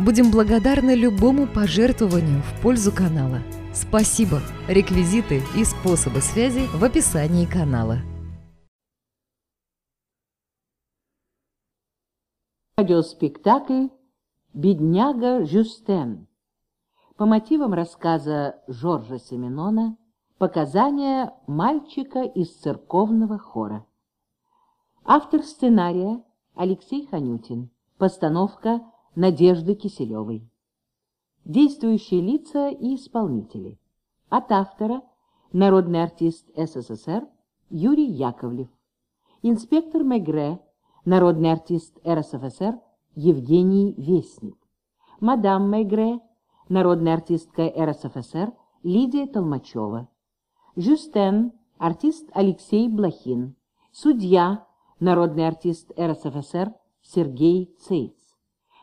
Будем благодарны любому пожертвованию в пользу канала. Спасибо! Реквизиты и способы связи в описании канала. Радиоспектакль «Бедняга Жюстен» по мотивам рассказа Жоржа Семенона «Показания мальчика из церковного хора». Автор сценария Алексей Ханютин. Постановка Надежды Киселевой. Действующие лица и исполнители. От автора народный артист СССР Юрий Яковлев. Инспектор Мегре, народный артист РСФСР Евгений Вестник. Мадам Мегре, народная артистка РСФСР Лидия Толмачева. Жюстен, артист Алексей Блохин. Судья, народный артист РСФСР Сергей Цейц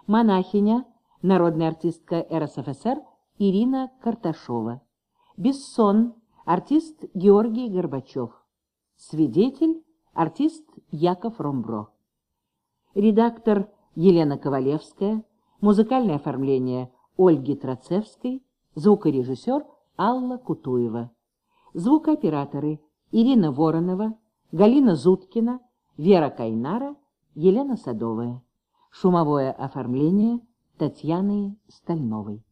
монахиня, народная артистка РСФСР Ирина Карташова, Бессон, артист Георгий Горбачев, свидетель, артист Яков Ромбро, редактор Елена Ковалевская, музыкальное оформление Ольги Троцевской, звукорежиссер Алла Кутуева, звукооператоры Ирина Воронова, Галина Зуткина, Вера Кайнара, Елена Садовая. Шумовое оформление Татьяны Стальновой.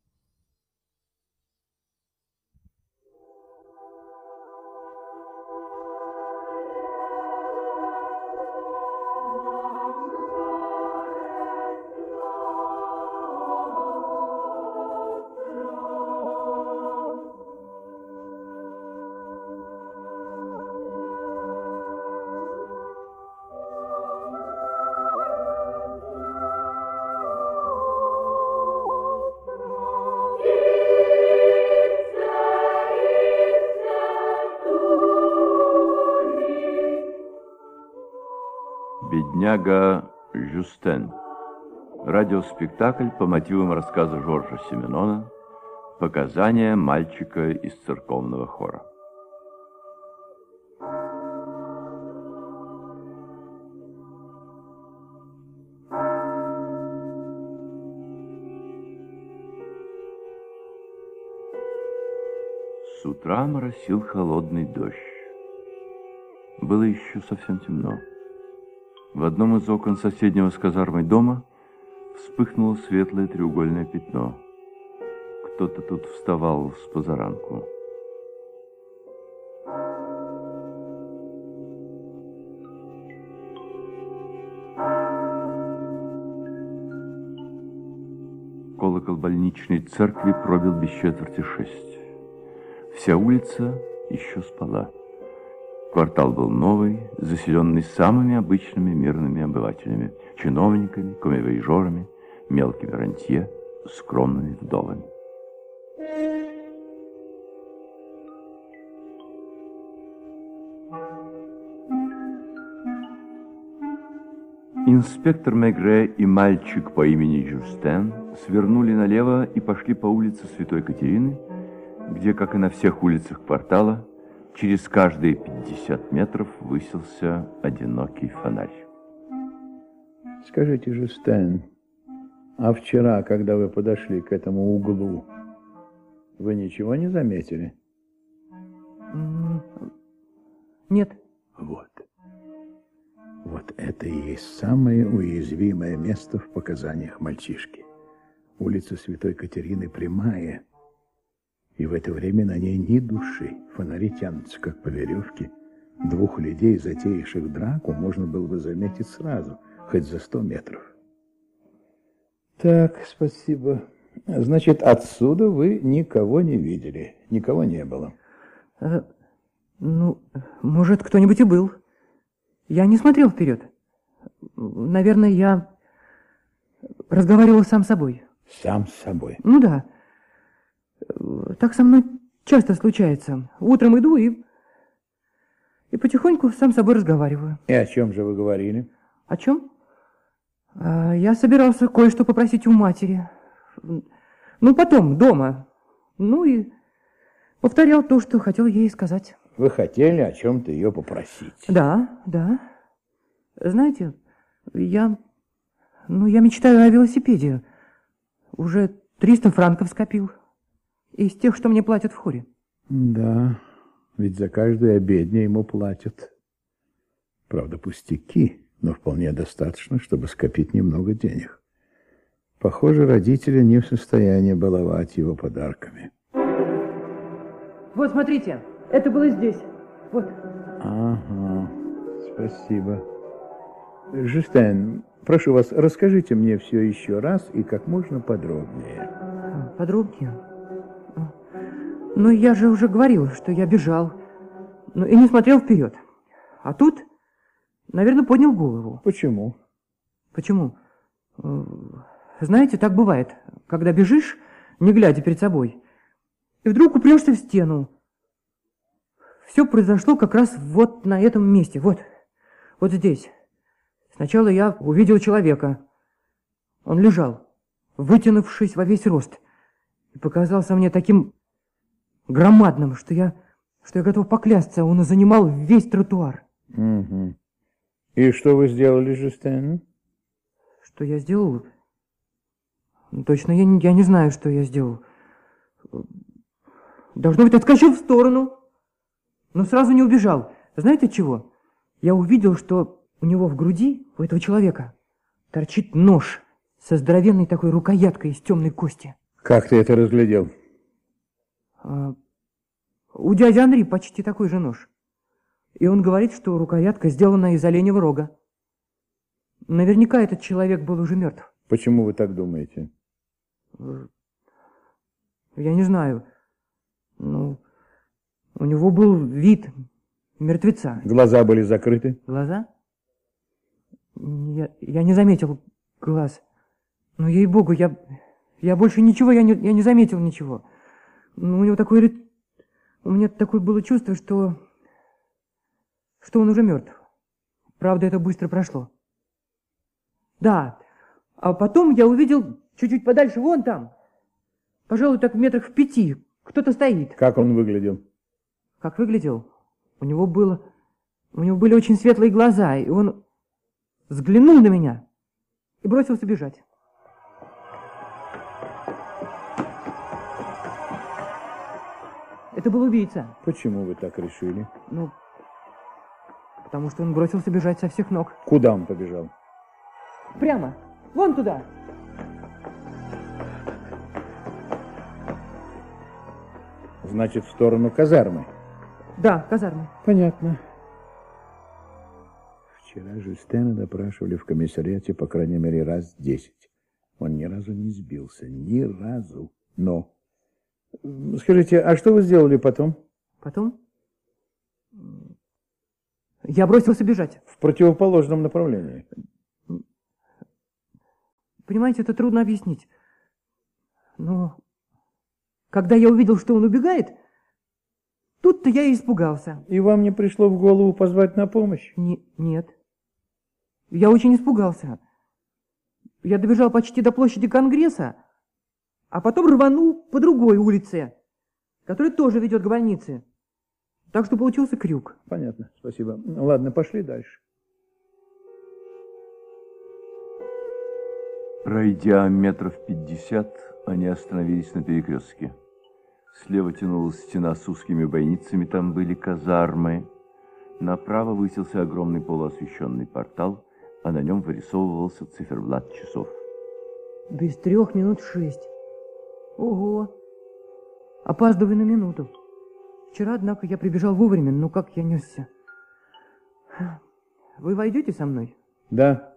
Бедняга Жюстен. Радиоспектакль по мотивам рассказа Жоржа Семенона «Показания мальчика из церковного хора». С утра моросил холодный дождь. Было еще совсем темно. В одном из окон соседнего с казармой дома вспыхнуло светлое треугольное пятно. Кто-то тут вставал с позаранку. Колокол больничной церкви пробил без четверти шесть. Вся улица еще спала. Квартал был новый, заселенный самыми обычными мирными обывателями, чиновниками, комивоежорами, мелкими рантье, скромными вдовами. Инспектор Мегре и мальчик по имени Жюстен свернули налево и пошли по улице Святой Катерины, где, как и на всех улицах квартала, Через каждые 50 метров высился одинокий фонарь. Скажите же, Стэн, а вчера, когда вы подошли к этому углу, вы ничего не заметили? Нет. Вот. Вот это и есть самое уязвимое место в показаниях мальчишки. Улица Святой Катерины прямая, и в это время на ней ни души. Фонари тянутся, как по веревке. Двух людей, затеявших драку, можно было бы заметить сразу, хоть за сто метров. Так, спасибо. Значит, отсюда вы никого не видели, никого не было. А, ну, может, кто-нибудь и был. Я не смотрел вперед. Наверное, я разговаривал сам с собой. Сам с собой? Ну да. Так со мной часто случается. Утром иду и... И потихоньку сам с собой разговариваю. И о чем же вы говорили? О чем? А, я собирался кое-что попросить у матери. Ну, потом, дома. Ну и повторял то, что хотел ей сказать. Вы хотели о чем-то ее попросить? Да, да. Знаете, я... Ну, я мечтаю о велосипеде. Уже 300 франков скопил. Из тех, что мне платят в хоре. Да, ведь за каждую обедню ему платят. Правда, пустяки, но вполне достаточно, чтобы скопить немного денег. Похоже, родители не в состоянии баловать его подарками. Вот, смотрите, это было здесь. Вот. Ага, спасибо. Жюстен, прошу вас, расскажите мне все еще раз и как можно подробнее. Подробнее? Ну, я же уже говорил, что я бежал. Ну, и не смотрел вперед. А тут, наверное, поднял голову. Почему? Почему? Знаете, так бывает, когда бежишь, не глядя перед собой, и вдруг упрешься в стену. Все произошло как раз вот на этом месте, вот, вот здесь. Сначала я увидел человека. Он лежал, вытянувшись во весь рост, и показался мне таким громадным, что я, что я готов поклясться, он занимал весь тротуар. Угу. И что вы сделали, Жюстен? Что я сделал? Ну, точно я, не, я не знаю, что я сделал. Должно быть, отскочил в сторону, но сразу не убежал. Знаете чего? Я увидел, что у него в груди, у этого человека, торчит нож со здоровенной такой рукояткой из темной кости. Как ты это разглядел? А, у дяди Андри почти такой же нож. И он говорит, что рукоятка сделана из оленевого рога. Наверняка этот человек был уже мертв. Почему вы так думаете? Я не знаю. Ну, у него был вид мертвеца. Глаза были закрыты? Глаза? Я, я не заметил глаз. Ну, ей-богу, я, я больше ничего, я не, я не заметил ничего. Ну, у него такое... У меня такое было чувство, что... Что он уже мертв. Правда, это быстро прошло. Да, а потом я увидел чуть-чуть подальше, вон там, пожалуй, так в метрах в пяти, кто-то стоит. Как он выглядел? Как выглядел? У него было... У него были очень светлые глаза, и он взглянул на меня и бросился бежать. Это был убийца. Почему вы так решили? Ну, потому что он бросился бежать со всех ног. Куда он побежал? Прямо. Вон туда. Значит, в сторону казармы. Да, казармы. Понятно. Вчера Жюстена допрашивали в комиссариате по крайней мере раз десять. Он ни разу не сбился, ни разу. Но... Скажите, а что вы сделали потом? Потом? Я бросился бежать. В противоположном направлении. Понимаете, это трудно объяснить. Но когда я увидел, что он убегает, тут-то я и испугался. И вам не пришло в голову позвать на помощь? Не, нет. Я очень испугался. Я добежал почти до площади Конгресса, а потом рванул по другой улице, которая тоже ведет к больнице. Так что получился крюк. Понятно, спасибо. Ладно, пошли дальше. Пройдя метров пятьдесят, они остановились на перекрестке. Слева тянулась стена с узкими бойницами, там были казармы. Направо высился огромный полуосвещенный портал, а на нем вырисовывался циферблат часов. Без трех минут шесть. Ого! Опаздываю на минуту. Вчера, однако, я прибежал вовремя, но как я несся. Вы войдете со мной? Да.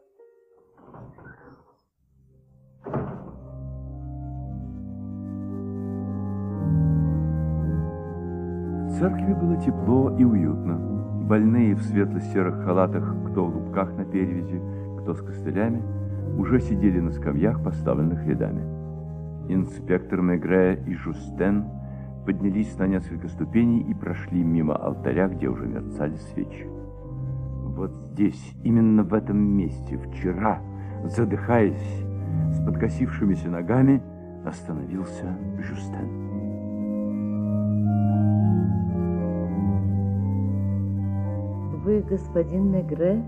В церкви было тепло и уютно. Больные в светло-серых халатах, кто в лупках на перевязи, кто с костылями, уже сидели на скамьях, поставленных рядами. Инспектор Мегре и Жустен поднялись на несколько ступеней и прошли мимо алтаря, где уже мерцали свечи. Вот здесь, именно в этом месте, вчера, задыхаясь, с подкосившимися ногами, остановился Жустен. Вы, господин Мегре,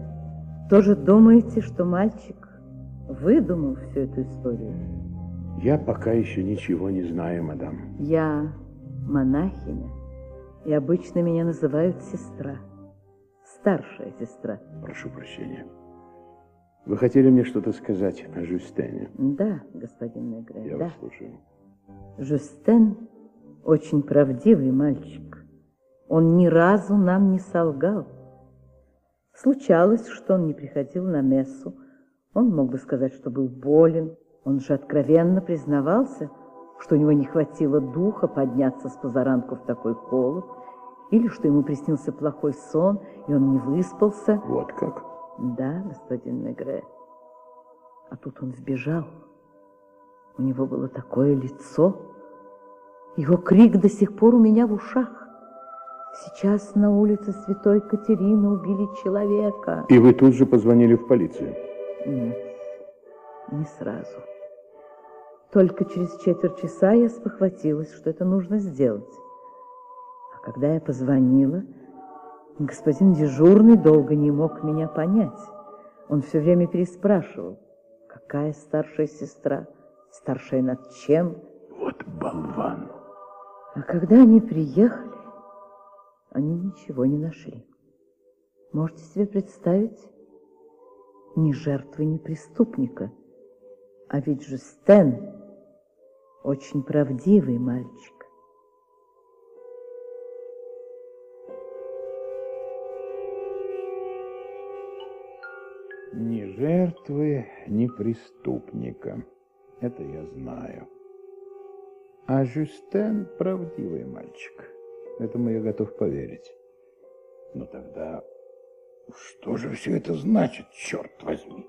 тоже думаете, что мальчик выдумал всю эту историю? Я пока еще ничего не знаю, мадам. Я монахиня, и обычно меня называют сестра. Старшая сестра. Прошу прощения. Вы хотели мне что-то сказать о Жюстене? Да, господин Мегре, Я да. вас слушаю. Жюстен очень правдивый мальчик. Он ни разу нам не солгал. Случалось, что он не приходил на мессу. Он мог бы сказать, что был болен. Он же откровенно признавался, что у него не хватило духа подняться с позаранку в такой холод, или что ему приснился плохой сон, и он не выспался. Вот как? Да, господин Мегре. А тут он сбежал. У него было такое лицо. Его крик до сих пор у меня в ушах. Сейчас на улице Святой Катерины убили человека. И вы тут же позвонили в полицию? Нет, не сразу. Только через четверть часа я спохватилась, что это нужно сделать. А когда я позвонила, господин дежурный долго не мог меня понять. Он все время переспрашивал, какая старшая сестра, старшая над чем. Вот болван. А когда они приехали, они ничего не нашли. Можете себе представить? Ни жертвы, ни преступника. А ведь же Стэн очень правдивый мальчик. Ни жертвы, ни преступника. Это я знаю. А Жюстен правдивый мальчик. Этому я готов поверить. Но тогда что же все это значит, черт возьми?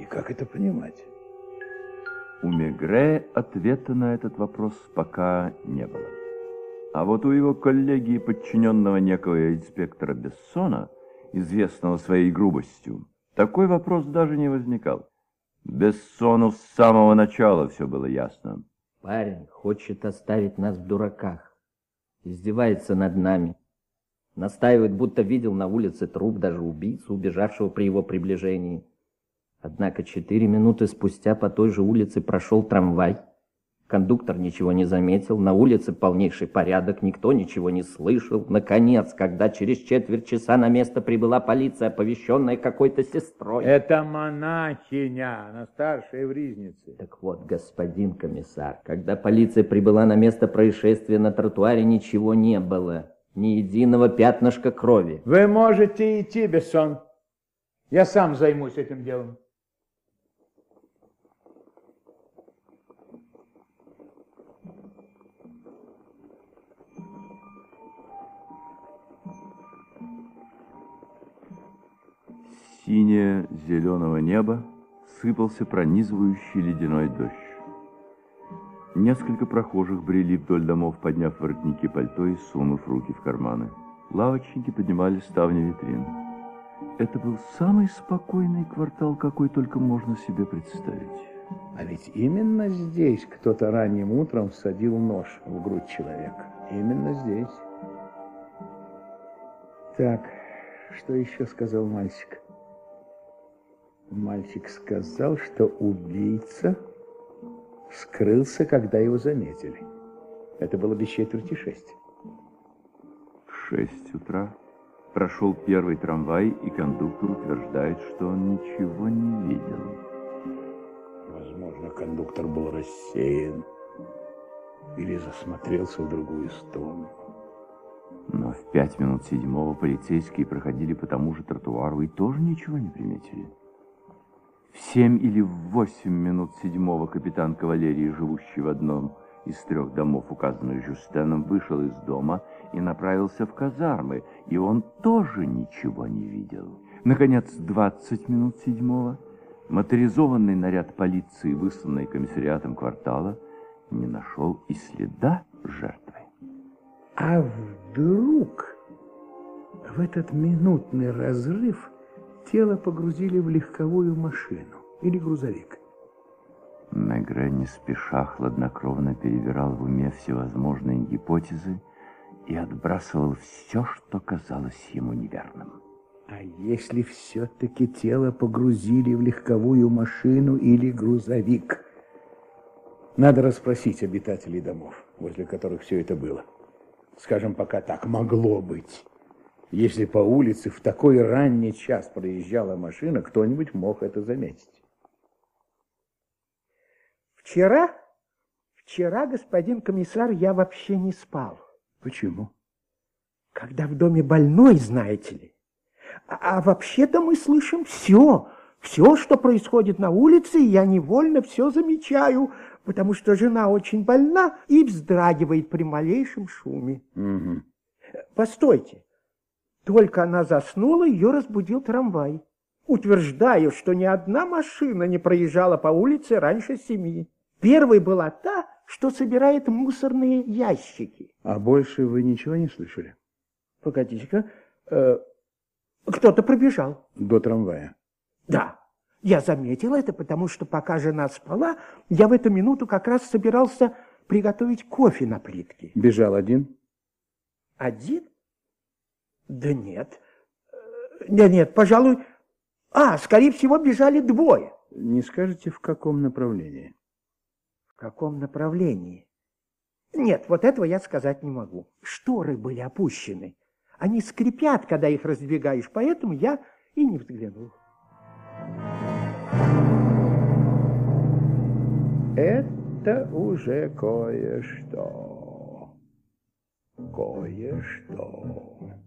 И как это понимать? У Мегре ответа на этот вопрос пока не было. А вот у его коллеги и подчиненного некого инспектора Бессона, известного своей грубостью, такой вопрос даже не возникал. Бессону с самого начала все было ясно. Парень хочет оставить нас в дураках. Издевается над нами. Настаивает, будто видел на улице труп даже убийцу, убежавшего при его приближении. Однако четыре минуты спустя по той же улице прошел трамвай. Кондуктор ничего не заметил, на улице полнейший порядок, никто ничего не слышал. Наконец, когда через четверть часа на место прибыла полиция, оповещенная какой-то сестрой. Это монахиня, она старшая в Ризнице. Так вот, господин комиссар, когда полиция прибыла на место происшествия, на тротуаре ничего не было. Ни единого пятнышка крови. Вы можете идти, Бессон. Я сам займусь этим делом. Синее зеленого неба сыпался пронизывающий ледяной дождь. Несколько прохожих брели вдоль домов, подняв воротники пальто и сунув руки в карманы. Лавочники поднимали ставни витрин. Это был самый спокойный квартал, какой только можно себе представить. А ведь именно здесь кто-то ранним утром всадил нож в грудь человека. Именно здесь. Так, что еще сказал мальчик? Мальчик сказал, что убийца скрылся, когда его заметили. Это было без четверти шесть. В шесть утра прошел первый трамвай, и кондуктор утверждает, что он ничего не видел. Возможно, кондуктор был рассеян или засмотрелся в другую сторону. Но в пять минут седьмого полицейские проходили по тому же тротуару и тоже ничего не приметили. В семь или в восемь минут седьмого капитан кавалерии, живущий в одном из трех домов, указанных Жюстеном, вышел из дома и направился в казармы, и он тоже ничего не видел. Наконец, двадцать минут седьмого Моторизованный наряд полиции, высланный комиссариатом квартала, не нашел и следа жертвы. А вдруг в этот минутный разрыв тело погрузили в легковую машину или грузовик? Мегре не спеша хладнокровно перебирал в уме всевозможные гипотезы и отбрасывал все, что казалось ему неверным. А если все-таки тело погрузили в легковую машину или грузовик? Надо расспросить обитателей домов, возле которых все это было. Скажем, пока так могло быть. Если по улице в такой ранний час проезжала машина, кто-нибудь мог это заметить. Вчера, вчера, господин комиссар, я вообще не спал. Почему? Когда в доме больной, знаете ли. А, а вообще-то мы слышим все, все, что происходит на улице, и я невольно все замечаю, потому что жена очень больна и вздрагивает при малейшем шуме. Угу. Постойте, только она заснула, ее разбудил трамвай. Утверждаю, что ни одна машина не проезжала по улице раньше семи. Первой была та, что собирает мусорные ящики. А больше вы ничего не слышали? Погодите-ка, э, кто-то пробежал. До трамвая? Да, я заметил это, потому что пока жена спала, я в эту минуту как раз собирался приготовить кофе на плитке. Бежал один? Один? Да нет. Нет, нет, пожалуй... А, скорее всего, бежали двое. Не скажете, в каком направлении? В каком направлении? Нет, вот этого я сказать не могу. Шторы были опущены. Они скрипят, когда их раздвигаешь, поэтому я и не взглянул. Это уже кое-что. Кое-что.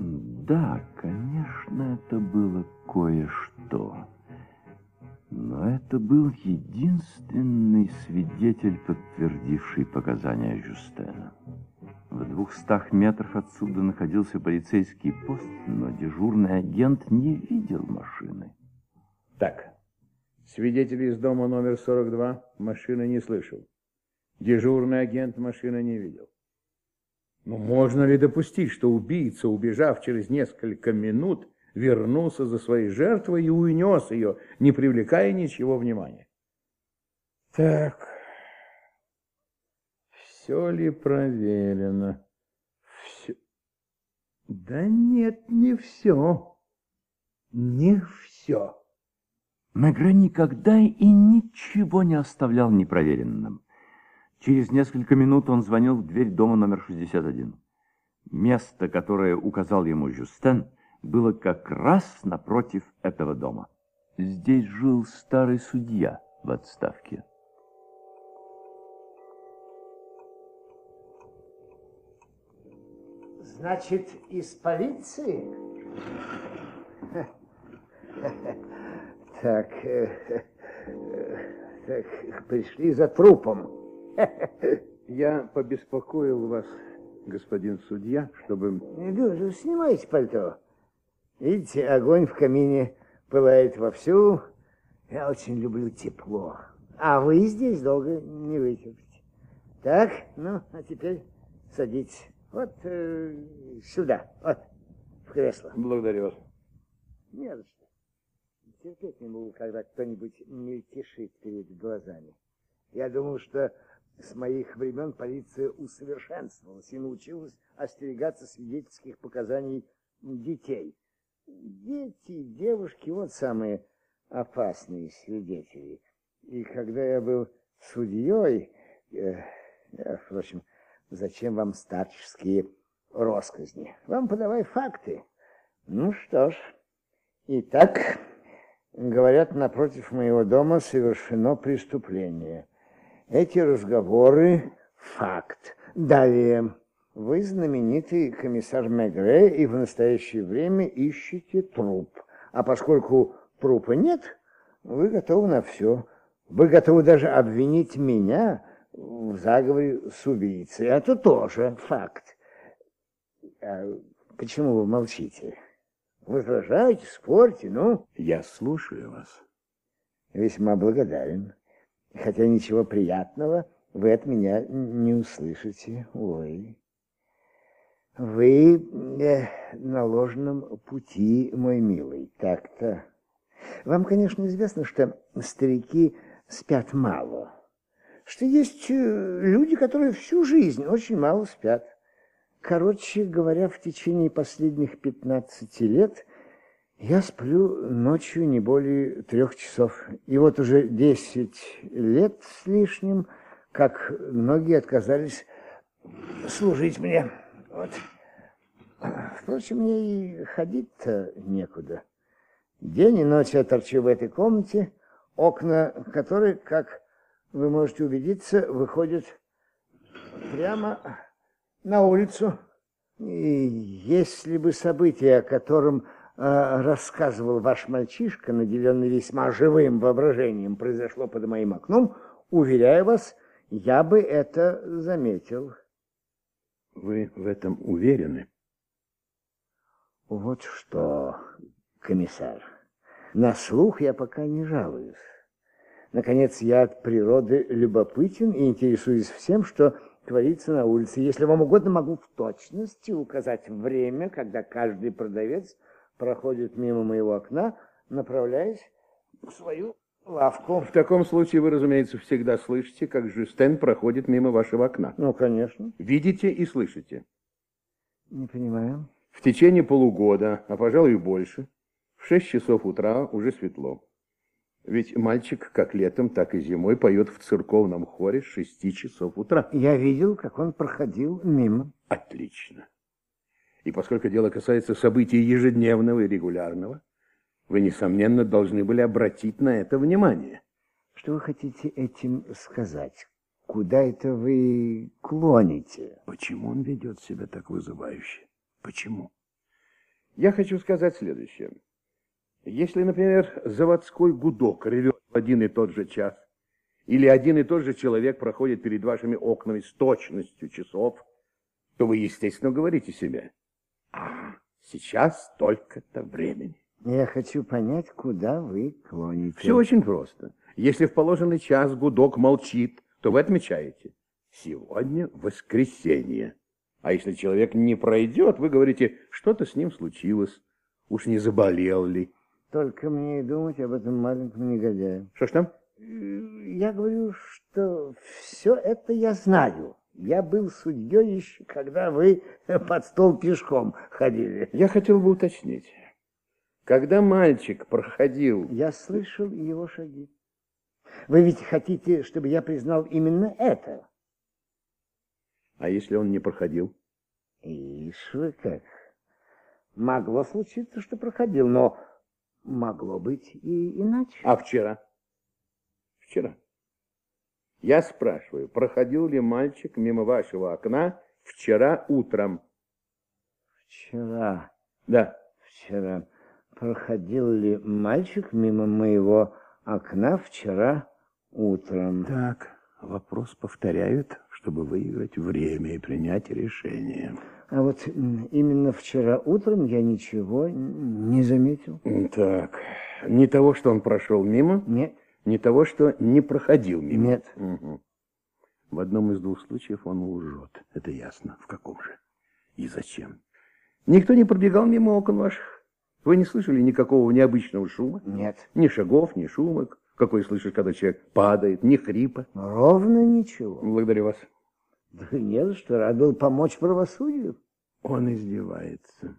Да, конечно, это было кое-что. Но это был единственный свидетель, подтвердивший показания Жюстена. В двухстах метрах отсюда находился полицейский пост, но дежурный агент не видел машины. Так, свидетель из дома номер 42 машины не слышал. Дежурный агент машины не видел. Ну, можно ли допустить, что убийца, убежав через несколько минут, вернулся за своей жертвой и унес ее, не привлекая ничего внимания? Так, все ли проверено? Все. Да нет, не все. Не все. Мегре никогда и ничего не оставлял непроверенным. Через несколько минут он звонил в дверь дома номер 61. Место, которое указал ему Жюстен, было как раз напротив этого дома. Здесь жил старый судья в отставке. Значит, из полиции? Так, э, так, пришли за трупом. Я побеспокоил вас, господин судья, чтобы... Иду, снимайте пальто. Видите, огонь в камине пылает вовсю. Я очень люблю тепло. А вы здесь долго не вытерпите. Так, ну, а теперь садитесь. Вот э, сюда, вот, в кресло. Благодарю вас. Не за что. Терпеть не могу, когда кто-нибудь мельтешит перед глазами. Я думал, что с моих времен полиция усовершенствовалась и научилась остерегаться свидетельских показаний детей. Дети, девушки, вот самые опасные свидетели. И когда я был судьей, э, я, впрочем, Зачем вам старческие росказни? Вам подавай факты. Ну что ж, итак, говорят, напротив моего дома совершено преступление. Эти разговоры — факт. Далее, вы знаменитый комиссар Мегре и в настоящее время ищете труп. А поскольку трупа нет, вы готовы на все. Вы готовы даже обвинить меня в заговоре с убийцей. Это тоже факт. А почему вы молчите? Возражаете, спорьте, ну? Я слушаю вас. весьма благодарен. Хотя ничего приятного вы от меня не услышите. Ой. Вы э, на ложном пути, мой милый, так-то. Вам, конечно, известно, что старики спят мало, что есть э, люди, которые всю жизнь очень мало спят. Короче говоря, в течение последних 15 лет я сплю ночью не более трех часов. И вот уже 10 лет с лишним, как многие отказались служить мне. Вот. Впрочем, мне и ходить-то некуда. День и ночь я торчу в этой комнате, окна которой, как вы можете убедиться, выходят прямо на улицу. И если бы событие, о котором рассказывал ваш мальчишка, наделенный весьма живым воображением, произошло под моим окном, уверяю вас, я бы это заметил. Вы в этом уверены? Вот что, комиссар, на слух я пока не жалуюсь. Наконец, я от природы любопытен и интересуюсь всем, что творится на улице. Если вам угодно, могу в точности указать время, когда каждый продавец проходит мимо моего окна, направляясь в свою лавку. В таком случае вы, разумеется, всегда слышите, как Жюстен проходит мимо вашего окна. Ну, конечно. Видите и слышите. Не понимаю. В течение полугода, а пожалуй и больше, в шесть часов утра уже светло. Ведь мальчик как летом, так и зимой поет в церковном хоре с шести часов утра. Я видел, как он проходил мимо. Отлично. И поскольку дело касается событий ежедневного и регулярного, вы, несомненно, должны были обратить на это внимание. Что вы хотите этим сказать? Куда это вы клоните? Почему он ведет себя так вызывающе? Почему? Я хочу сказать следующее. Если, например, заводской гудок ревет в один и тот же час, или один и тот же человек проходит перед вашими окнами с точностью часов, то вы, естественно, говорите себе, сейчас столько-то времени. Я хочу понять, куда вы клоните. Все очень просто. Если в положенный час гудок молчит, то вы отмечаете, сегодня воскресенье. А если человек не пройдет, вы говорите, что-то с ним случилось, уж не заболел ли. Только мне и думать об этом маленьком негодяе. Что ж там? Я говорю, что все это я знаю. Я был судьей еще, когда вы под стол пешком ходили. Я хотел бы уточнить. Когда мальчик проходил... Я слышал его шаги. Вы ведь хотите, чтобы я признал именно это? А если он не проходил? Ишь вы как. Могло случиться, что проходил, но могло быть и иначе. А вчера? Вчера. Я спрашиваю, проходил ли мальчик мимо вашего окна вчера утром? Вчера. Да. Вчера. Проходил ли мальчик мимо моего окна вчера утром? Так, вопрос повторяют, чтобы выиграть время и принять решение. А вот именно вчера утром я ничего не заметил. Так, не того, что он прошел мимо? Нет. Не того, что не проходил мимо? Нет. Угу. В одном из двух случаев он лжет. Это ясно. В каком же? И зачем? Никто не пробегал мимо окон ваших? Вы не слышали никакого необычного шума? Нет. Ни шагов, ни шумок. Какой слышишь, когда человек падает, ни хрипа? Ровно ничего. Благодарю вас. Да не за что, рад был помочь правосудию. Он издевается.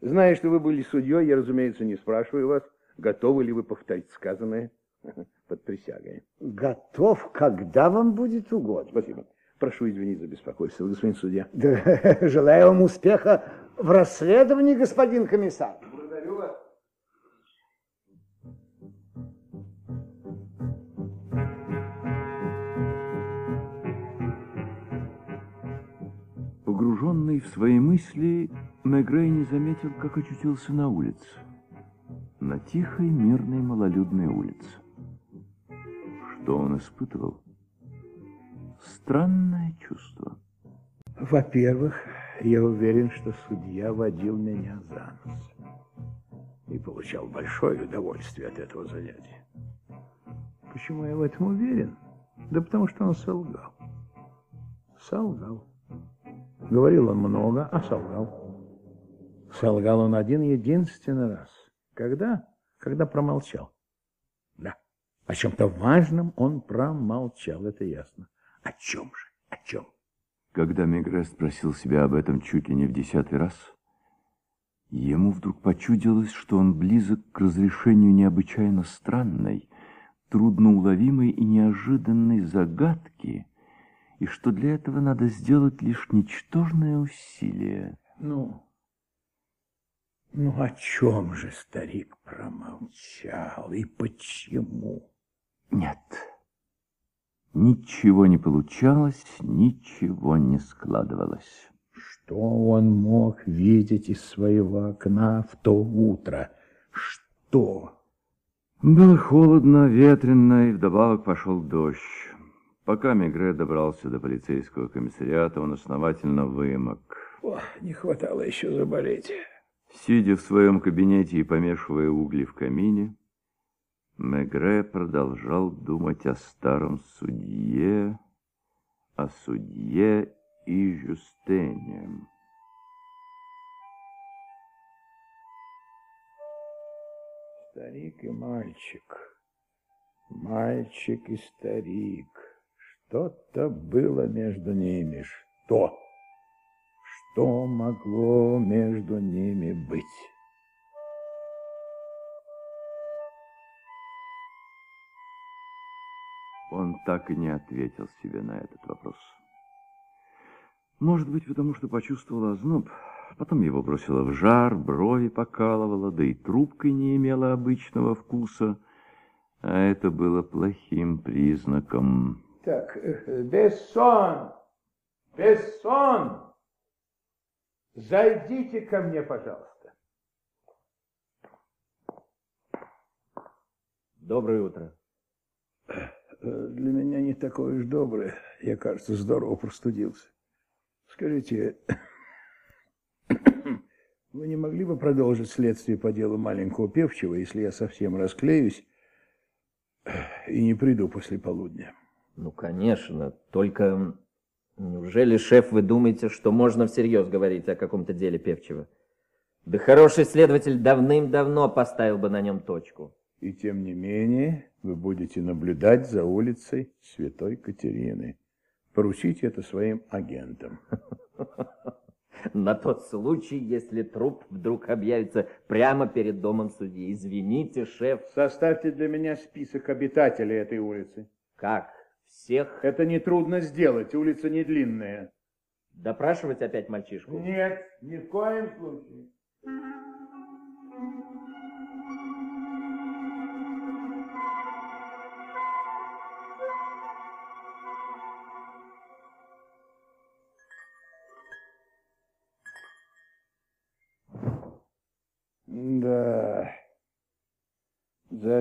Зная, что вы были судьей, я, разумеется, не спрашиваю вас, готовы ли вы повторить сказанное под присягой. Готов, когда вам будет угодно. Спасибо. Прошу извинить за беспокойство, господин судья. Да, желаю вам успеха в расследовании, господин комиссар. Благодарю вас. Погруженный в свои мысли, Мегрей не заметил, как очутился на улице. На тихой, мирной, малолюдной улице. Что он испытывал? Странное чувство. Во-первых, я уверен, что судья водил меня за нос и получал большое удовольствие от этого занятия. Почему я в этом уверен? Да потому что он солгал. Солгал. Говорил он много, а солгал. Солгал он один единственный раз. Когда? Когда промолчал. О чем-то важном он промолчал, это ясно. О чем же? О чем? Когда Мегре спросил себя об этом чуть ли не в десятый раз, ему вдруг почудилось, что он близок к разрешению необычайно странной, трудноуловимой и неожиданной загадки, и что для этого надо сделать лишь ничтожное усилие. Ну, ну о чем же старик промолчал и почему? Нет. Ничего не получалось, ничего не складывалось. Что он мог видеть из своего окна в то утро? Что? Было холодно, ветрено, и вдобавок пошел дождь. Пока Мегре добрался до полицейского комиссариата, он основательно вымок. О, не хватало еще заболеть. Сидя в своем кабинете и помешивая угли в камине, Мегре продолжал думать о старом судье, о судье и Жюстене. Старик и мальчик, мальчик и старик. Что-то было между ними. Что? Что могло между ними быть? Он так и не ответил себе на этот вопрос. Может быть, потому что почувствовал озноб. Потом его бросило в жар, брови покалывало, да и трубкой не имела обычного вкуса. А это было плохим признаком. Так, э, Бессон! Бессон! Зайдите ко мне, пожалуйста. Доброе утро. Э, для меня не такое уж доброе. Я, кажется, здорово простудился. Скажите, вы не могли бы продолжить следствие по делу маленького певчего, если я совсем расклеюсь и не приду после полудня? Ну, конечно, только неужели, шеф, вы думаете, что можно всерьез говорить о каком-то деле певчего? Да хороший следователь давным-давно поставил бы на нем точку. И тем не менее вы будете наблюдать за улицей Святой Катерины. Поручите это своим агентам. На тот случай, если труп вдруг объявится прямо перед домом судьи. Извините, шеф. Составьте для меня список обитателей этой улицы. Как? Всех? Это нетрудно сделать, улица не длинная. Допрашивать опять мальчишку? Нет, ни в коем случае.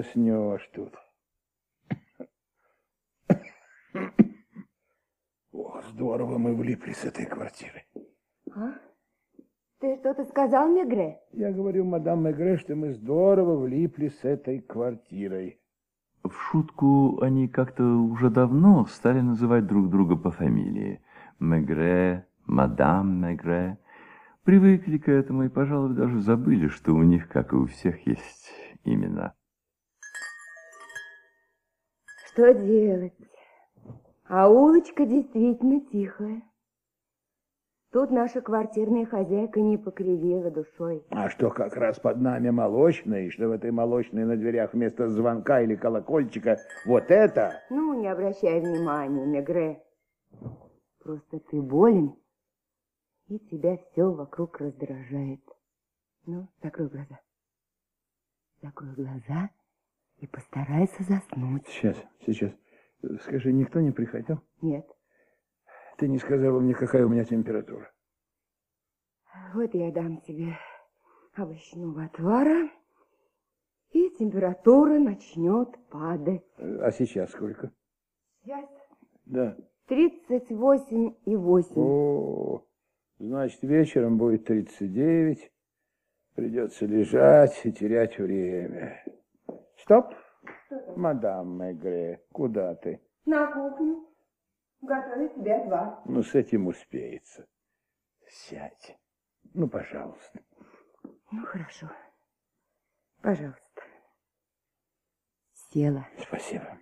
Заснешь тут. О, здорово мы влипли с этой квартиры. А? Ты что-то сказал, Мегре? Я говорю, мадам Мегре, что мы здорово влипли с этой квартирой. В шутку они как-то уже давно стали называть друг друга по фамилии. Мегре, мадам Мегре. Привыкли к этому и, пожалуй, даже забыли, что у них, как и у всех, есть имена. Что делать? А улочка действительно тихая. Тут наша квартирная хозяйка не покривила душой. А что как раз под нами молочная, и что в этой молочной на дверях вместо звонка или колокольчика вот это? Ну, не обращай внимания, Мегре. Просто ты болен, и тебя все вокруг раздражает. Ну, закрой глаза. Закрой глаза и постарайся заснуть. Сейчас, сейчас. Скажи, никто не приходил? Нет. Ты не сказала мне, какая у меня температура. Вот я дам тебе овощного отвара, и температура начнет падать. А сейчас сколько? Сейчас Да. 38 и 8. О, значит, вечером будет 39. Придется лежать и терять время. Стоп! Мадам Мегре, куда ты? На кухню. Готовить себе отвар. Ну, с этим успеется. Сядь. Ну, пожалуйста. Ну, хорошо. Пожалуйста. Села. Спасибо.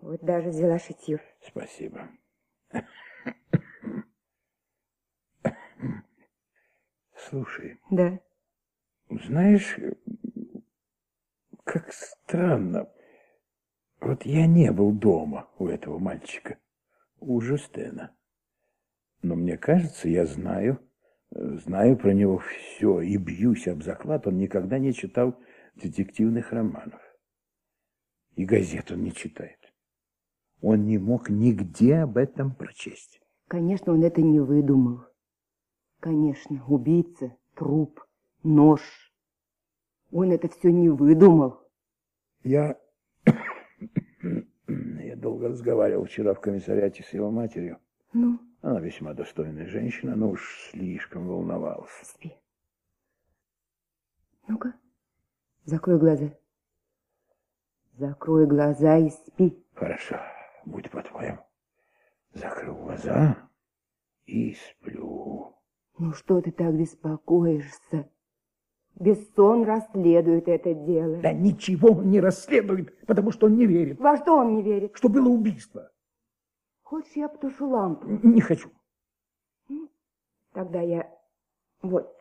Вот даже взяла шитье. Спасибо. Слушай. Да. Знаешь, как странно. Вот я не был дома у этого мальчика, у Жустена. Но мне кажется, я знаю, знаю про него все и бьюсь об заклад. Он никогда не читал детективных романов. И газет он не читает. Он не мог нигде об этом прочесть. Конечно, он это не выдумал. Конечно, убийца, труп, нож. Он это все не выдумал. Я... Я долго разговаривал вчера в комиссариате с его матерью. Ну? Она весьма достойная женщина, но уж слишком волновалась. Спи. Ну-ка, закрой глаза. Закрой глаза и спи. Хорошо, будь по-твоему. Закрыл глаза и сплю. Ну что ты так беспокоишься? Бессон расследует это дело. Да ничего он не расследует, потому что он не верит. Во что он не верит? Что было убийство. Хочешь, я потушу лампу? Не хочу. Тогда я вот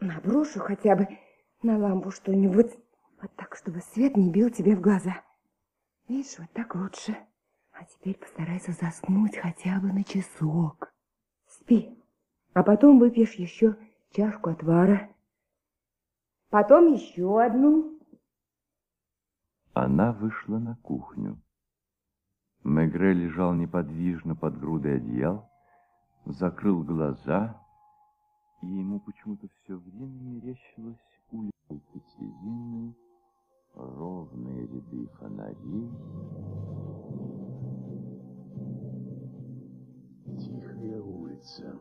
наброшу хотя бы на лампу что-нибудь, вот так, чтобы свет не бил тебе в глаза. Видишь, вот так лучше. А теперь постарайся заснуть хотя бы на часок. Спи. А потом выпьешь еще чашку отвара. Потом еще одну. Она вышла на кухню. Мегре лежал неподвижно под грудой одеял, закрыл глаза, и ему почему-то все время мерещилась улица Екатерины, ровные ряды фонарей. Тихая улица,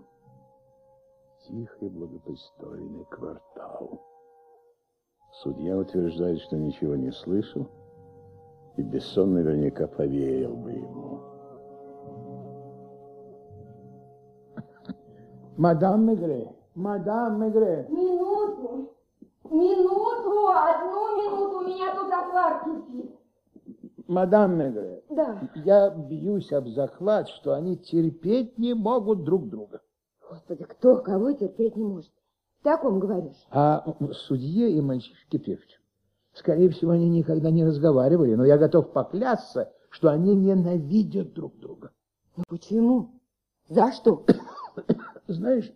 тихий благопристойный квартал. Судья утверждает, что ничего не слышал, и Бессон наверняка поверил бы ему. Мадам Мегре, мадам Мегре. Минуту, минуту, одну минуту, у меня тут отвар кипит. Мадам Мегре, Да. я бьюсь об заклад, что они терпеть не могут друг друга. Господи, кто кого терпеть не может? Ты о ком говоришь? А судье и мальчишке певчим. Скорее всего, они никогда не разговаривали, но я готов поклясться, что они ненавидят друг друга. Ну почему? За что? Знаешь,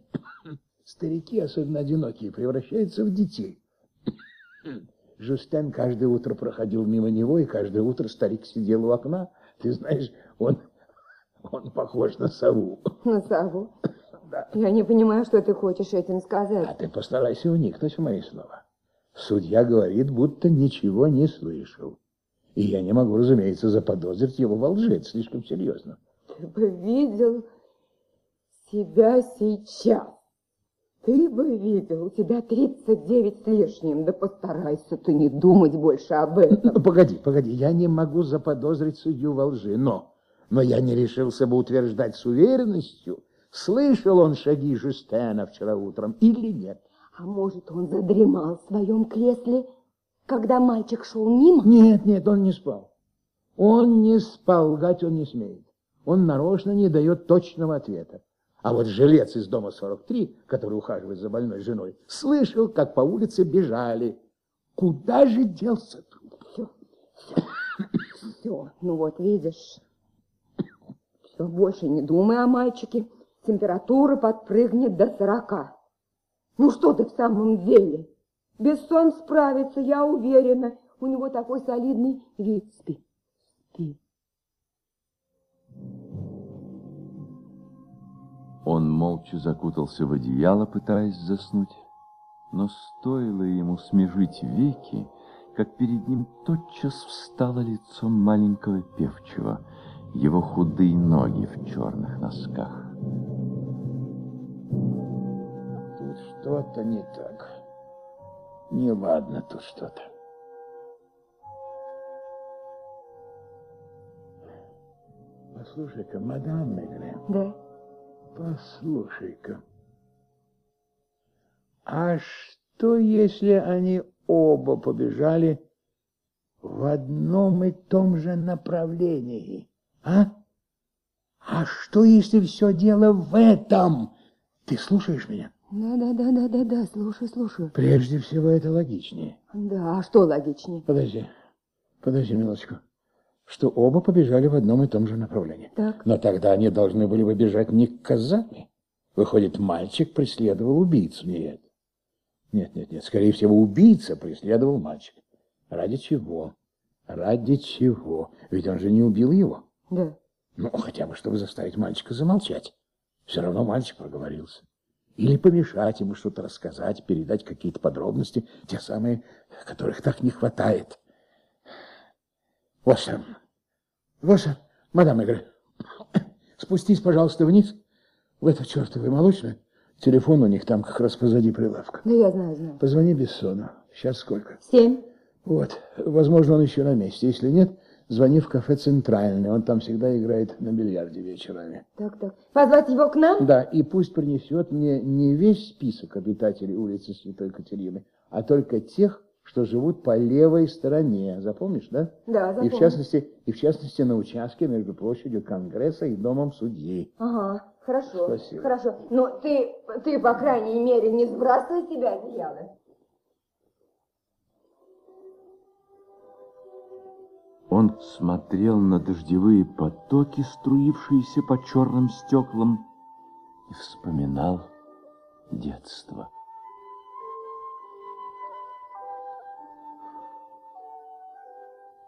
старики, особенно одинокие, превращаются в детей. Жустен каждое утро проходил мимо него, и каждое утро старик сидел у окна. Ты знаешь, он, он похож на сову. На сову? Да. Я не понимаю, что ты хочешь этим сказать. А ты постарайся уникнуть в мои слова. Судья говорит, будто ничего не слышал. И я не могу, разумеется, заподозрить его во лжи. Это слишком серьезно. Ты бы видел себя сейчас. Ты бы видел, у тебя 39 с лишним. Да постарайся ты не думать больше об этом. Ну, погоди, погоди, я не могу заподозрить судью во лжи, но... Но я не решился бы утверждать с уверенностью, слышал он шаги Жустена вчера утром или нет. А может, он задремал в своем кресле, когда мальчик шел мимо? Нет, нет, он не спал. Он не спал, лгать он не смеет. Он нарочно не дает точного ответа. А вот жилец из дома 43, который ухаживает за больной женой, слышал, как по улице бежали. Куда же делся труп? Все, все, все. Ну вот, видишь, все, больше не думай о мальчике. Температура подпрыгнет до сорока. Ну что ты в самом деле? Бессон справится, я уверена. У него такой солидный вид. Спи, спи. Он молча закутался в одеяло, пытаясь заснуть. Но стоило ему смежить веки, как перед ним тотчас встало лицо маленького певчего, его худые ноги в черных носках. что-то не так. Не ладно тут что-то. Послушай-ка, мадам Мегле. Да. Послушай-ка. А что, если они оба побежали в одном и том же направлении, а? А что, если все дело в этом? Ты слушаешь меня? Да, да, да, да, да, да, слушаю, слушаю. Прежде всего, это логичнее. Да, а что логичнее? Подожди, подожди, милочку. Что оба побежали в одном и том же направлении. Так. Но тогда они должны были бы бежать не к Казани. Выходит, мальчик преследовал убийцу. Нет. Нет, нет, нет. Скорее всего, убийца преследовал мальчика. Ради чего? Ради чего? Ведь он же не убил его. Да. Ну, хотя бы, чтобы заставить мальчика замолчать. Все равно мальчик проговорился. Или помешать ему что-то рассказать, передать какие-то подробности, те самые, которых так не хватает. Вот что, мадам Игорь, спустись, пожалуйста, вниз в это чертовое молочное. Телефон у них там как раз позади прилавка. Да я знаю, знаю. Позвони Бессону. Сейчас сколько? Семь. Вот. Возможно, он еще на месте. Если нет, звони в кафе «Центральный». Он там всегда играет на бильярде вечерами. Так, так. Позвать его к нам? Да, и пусть принесет мне не весь список обитателей улицы Святой Катерины, а только тех, что живут по левой стороне. Запомнишь, да? Да, И в запомню. частности, и в частности на участке между площадью Конгресса и домом судьи. Ага, хорошо. Спасибо. Хорошо. Но ты, ты, по крайней мере, не сбрасывай себя одеяло. Он смотрел на дождевые потоки, струившиеся по черным стеклам, и вспоминал детство.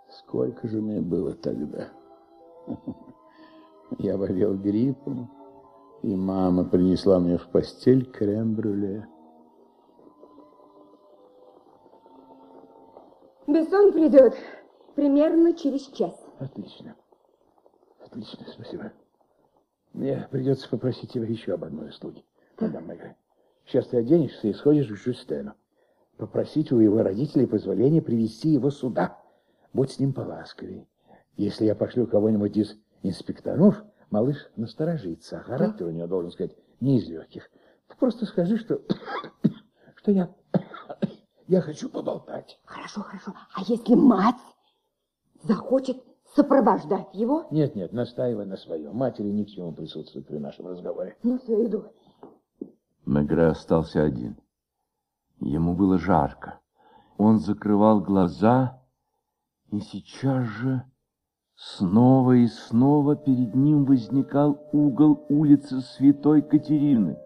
Сколько же мне было тогда? Я болел гриппом, и мама принесла мне в постель крем-брюле. Бессон придет примерно через час. Отлично. Отлично, спасибо. Мне придется попросить тебя еще об одной услуге, мадам Мегре. Сейчас ты оденешься и сходишь к Жюстену. Попросить у его родителей позволения привести его сюда. Будь с ним поласковей. Если я пошлю кого-нибудь из инспекторов, малыш насторожится, а характер у него, должен сказать, не из легких. Ты просто скажи, что, что я, я хочу поболтать. Хорошо, хорошо. А если мать захочет сопровождать его? Нет, нет, настаивай на своем. Матери ни к чему присутствовать при нашем разговоре. Ну все, иду. Мегре остался один. Ему было жарко. Он закрывал глаза, и сейчас же снова и снова перед ним возникал угол улицы Святой Катерины.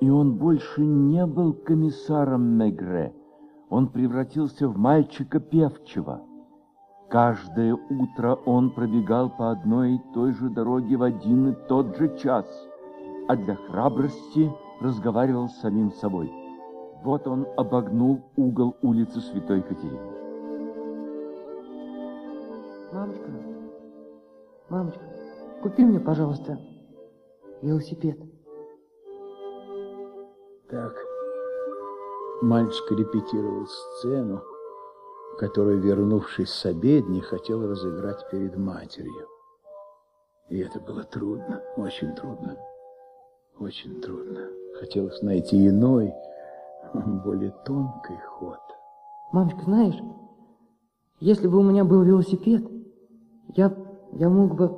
И он больше не был комиссаром Мегре. Он превратился в мальчика певчего. Каждое утро он пробегал по одной и той же дороге в один и тот же час, а для храбрости разговаривал с самим собой. Вот он обогнул угол улицы Святой Катерины. Мамочка, мамочка, купи мне, пожалуйста, велосипед. Так, мальчик репетировал сцену, которую, вернувшись с обедни, хотел разыграть перед матерью. И это было трудно, очень трудно, очень трудно. Хотелось найти иной, более тонкий ход. Мамочка, знаешь, если бы у меня был велосипед, я, я мог бы...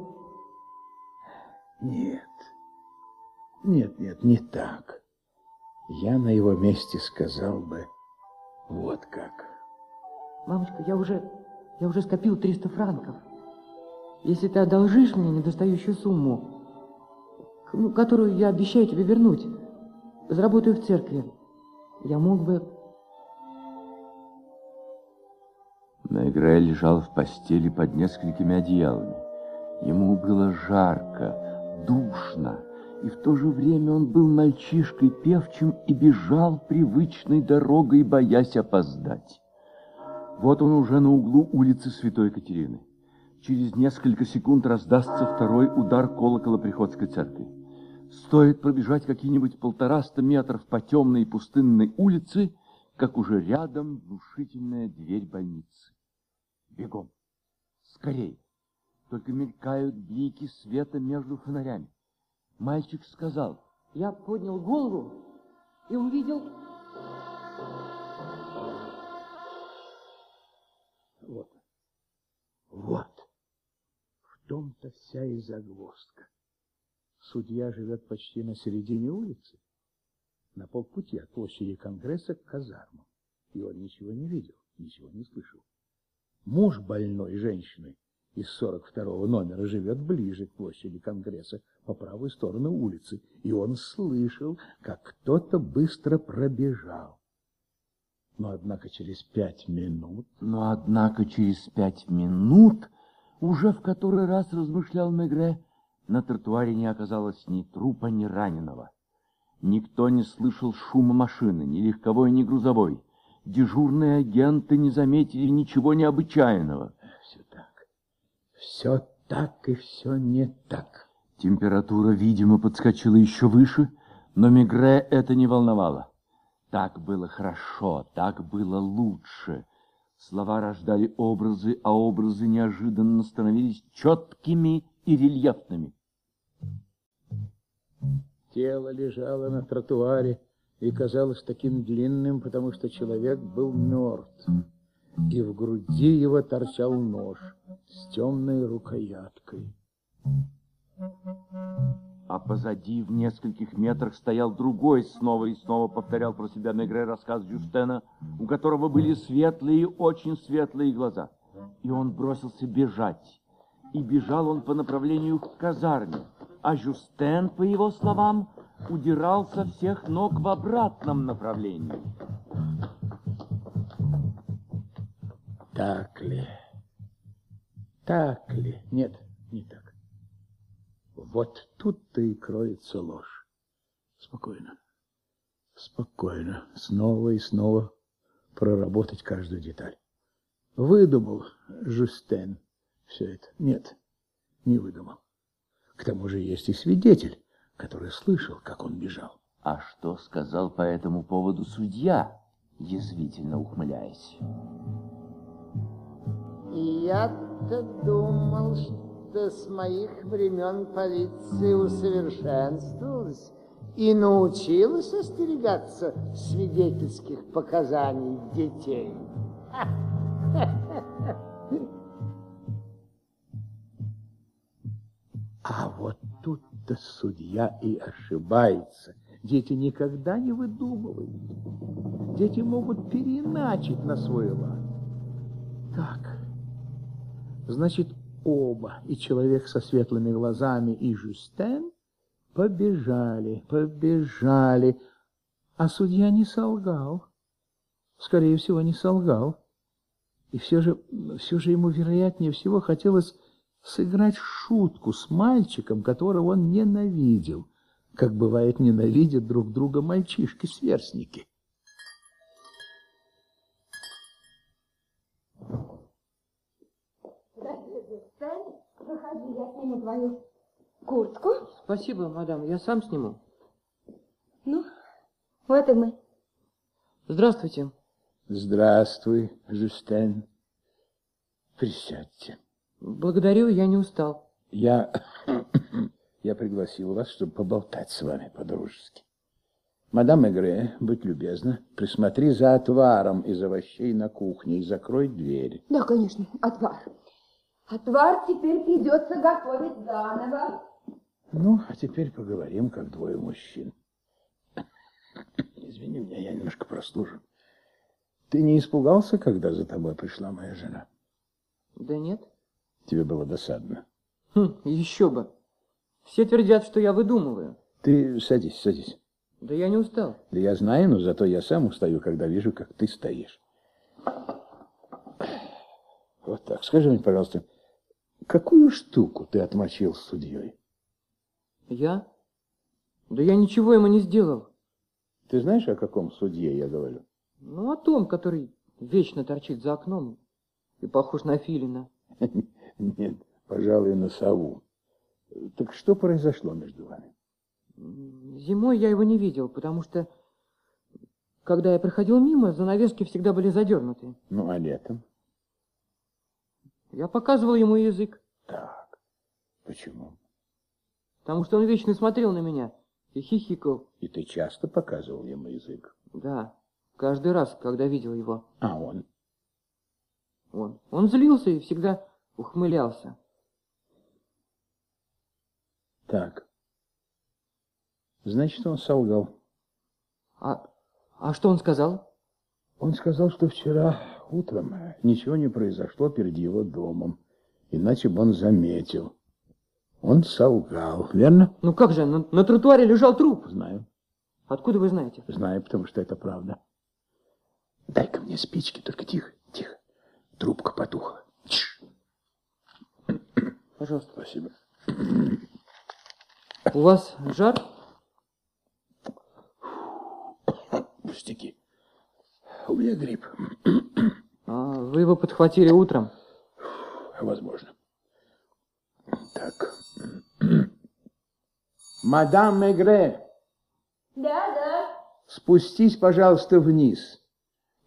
Нет, нет, нет, не так. Я на его месте сказал бы вот как. Мамочка, я уже, я уже скопил 300 франков. Если ты одолжишь мне недостающую сумму, ну, которую я обещаю тебе вернуть, заработаю в церкви, я мог бы... Мегре лежал в постели под несколькими одеялами. Ему было жарко, душно, и в то же время он был мальчишкой певчим и бежал привычной дорогой, боясь опоздать. Вот он уже на углу улицы Святой Екатерины. Через несколько секунд раздастся второй удар колокола Приходской церкви. Стоит пробежать какие-нибудь полтораста метров по темной и пустынной улице, как уже рядом внушительная дверь больницы. Бегом! Скорей! только мелькают блики света между фонарями. Мальчик сказал. Я поднял голову и увидел... Вот. В том-то вся и загвоздка. Судья живет почти на середине улицы, на полпути от площади Конгресса к казармам. И он ничего не видел, ничего не слышал. Муж больной женщины из 42-го номера живет ближе к площади Конгресса, по правую сторону улицы, и он слышал, как кто-то быстро пробежал. Но, однако, через пять минут... Но, однако, через пять минут, уже в который раз размышлял Мегре, на тротуаре не оказалось ни трупа, ни раненого. Никто не слышал шума машины, ни легковой, ни грузовой. Дежурные агенты не заметили ничего необычайного. Все так. Все так и все не так. Температура, видимо, подскочила еще выше, но Мегре это не волновало. Так было хорошо, так было лучше. Слова рождали образы, а образы неожиданно становились четкими и рельефными. Тело лежало на тротуаре и казалось таким длинным, потому что человек был мертв, и в груди его торчал нож с темной рукояткой. А позади, в нескольких метрах, стоял другой, снова и снова повторял про себя Мегре рассказ Жюстена, у которого были светлые, очень светлые глаза. И он бросился бежать. И бежал он по направлению к казарме. А Жюстен, по его словам, удирал со всех ног в обратном направлении. Так ли? Так ли? Нет, не так. Вот тут-то и кроется ложь. Спокойно. Спокойно. Снова и снова проработать каждую деталь. Выдумал Жюстен все это. Нет, не выдумал. К тому же есть и свидетель, который слышал, как он бежал. А что сказал по этому поводу судья, язвительно ухмыляясь? Я-то думал, что с моих времен полиция усовершенствовалась и научилась остерегаться свидетельских показаний детей. А вот тут-то судья и ошибается. Дети никогда не выдумывают. Дети могут переначить на свой лад. Так, значит, оба, и человек со светлыми глазами, и Жюстен, побежали, побежали. А судья не солгал. Скорее всего, не солгал. И все же, все же ему, вероятнее всего, хотелось сыграть шутку с мальчиком, которого он ненавидел, как бывает ненавидят друг друга мальчишки-сверстники. Проходи, я сниму твою куртку. Спасибо, мадам, я сам сниму. Ну, вот и мы. Здравствуйте. Здравствуй, Жюстен. Присядьте. Благодарю, я не устал. Я, я пригласил вас, чтобы поболтать с вами по-дружески. Мадам Эгре, будь любезна, присмотри за отваром из овощей на кухне и закрой дверь. Да, конечно, отвар. Отвар теперь придется готовить заново. Ну, а теперь поговорим, как двое мужчин. Извини меня, я немножко простужен. Ты не испугался, когда за тобой пришла моя жена? Да нет. Тебе было досадно? Хм, еще бы. Все твердят, что я выдумываю. Ты садись, садись. Да я не устал. Да я знаю, но зато я сам устаю, когда вижу, как ты стоишь. Вот так. Скажи мне, пожалуйста, какую штуку ты отмочил с судьей? Я? Да я ничего ему не сделал. Ты знаешь, о каком судье я говорю? Ну, о том, который вечно торчит за окном и похож на филина. Нет, пожалуй, на сову. Так что произошло между вами? Зимой я его не видел, потому что, когда я проходил мимо, занавески всегда были задернуты. Ну, а летом? Я показывал ему язык. Так. Почему? Потому что он вечно смотрел на меня и хихикал. И ты часто показывал ему язык? Да, каждый раз, когда видел его. А он? Он. Он злился и всегда ухмылялся. Так. Значит, он солгал. А, а что он сказал? Он сказал, что вчера утром ничего не произошло перед его домом, иначе бы он заметил. Он солгал, верно? Ну как же, на, на тротуаре лежал труп. Знаю. Откуда вы знаете? Знаю, потому что это правда. Дай-ка мне спички, только тихо, тихо. Трубка потухла. Тш. Пожалуйста. Спасибо. У вас жар? Пустяки. У меня грипп. А, вы его подхватили утром? Возможно. Так. Мадам Мегре. Да, да. Спустись, пожалуйста, вниз.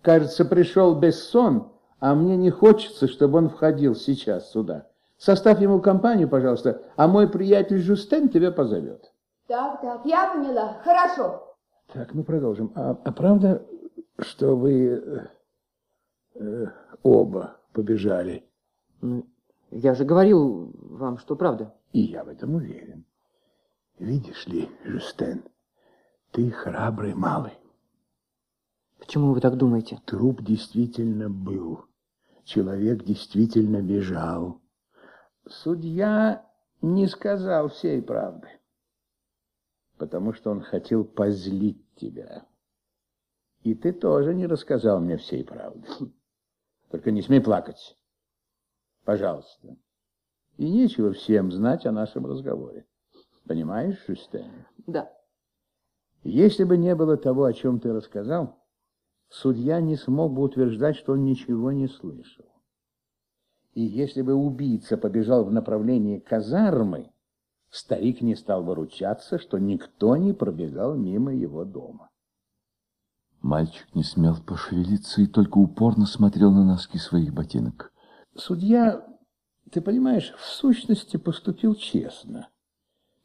Кажется, пришел Бессон, а мне не хочется, чтобы он входил сейчас сюда. Составь ему компанию, пожалуйста, а мой приятель Жустен тебя позовет. Так, так, я поняла. Хорошо. Так, ну продолжим. А, а правда, что вы э, э, оба побежали? Я же говорил вам, что правда. И я в этом уверен. Видишь ли, Жустен, ты храбрый малый. Почему вы так думаете? Труп действительно был. Человек действительно бежал. Судья не сказал всей правды, потому что он хотел позлить тебя. И ты тоже не рассказал мне всей правды. Только не смей плакать. Пожалуйста. И нечего всем знать о нашем разговоре. Понимаешь, Жюстен? Да. Если бы не было того, о чем ты рассказал, судья не смог бы утверждать, что он ничего не слышал. И если бы убийца побежал в направлении казармы, старик не стал бы ручаться, что никто не пробегал мимо его дома. Мальчик не смел пошевелиться и только упорно смотрел на носки своих ботинок. Судья, ты понимаешь, в сущности поступил честно.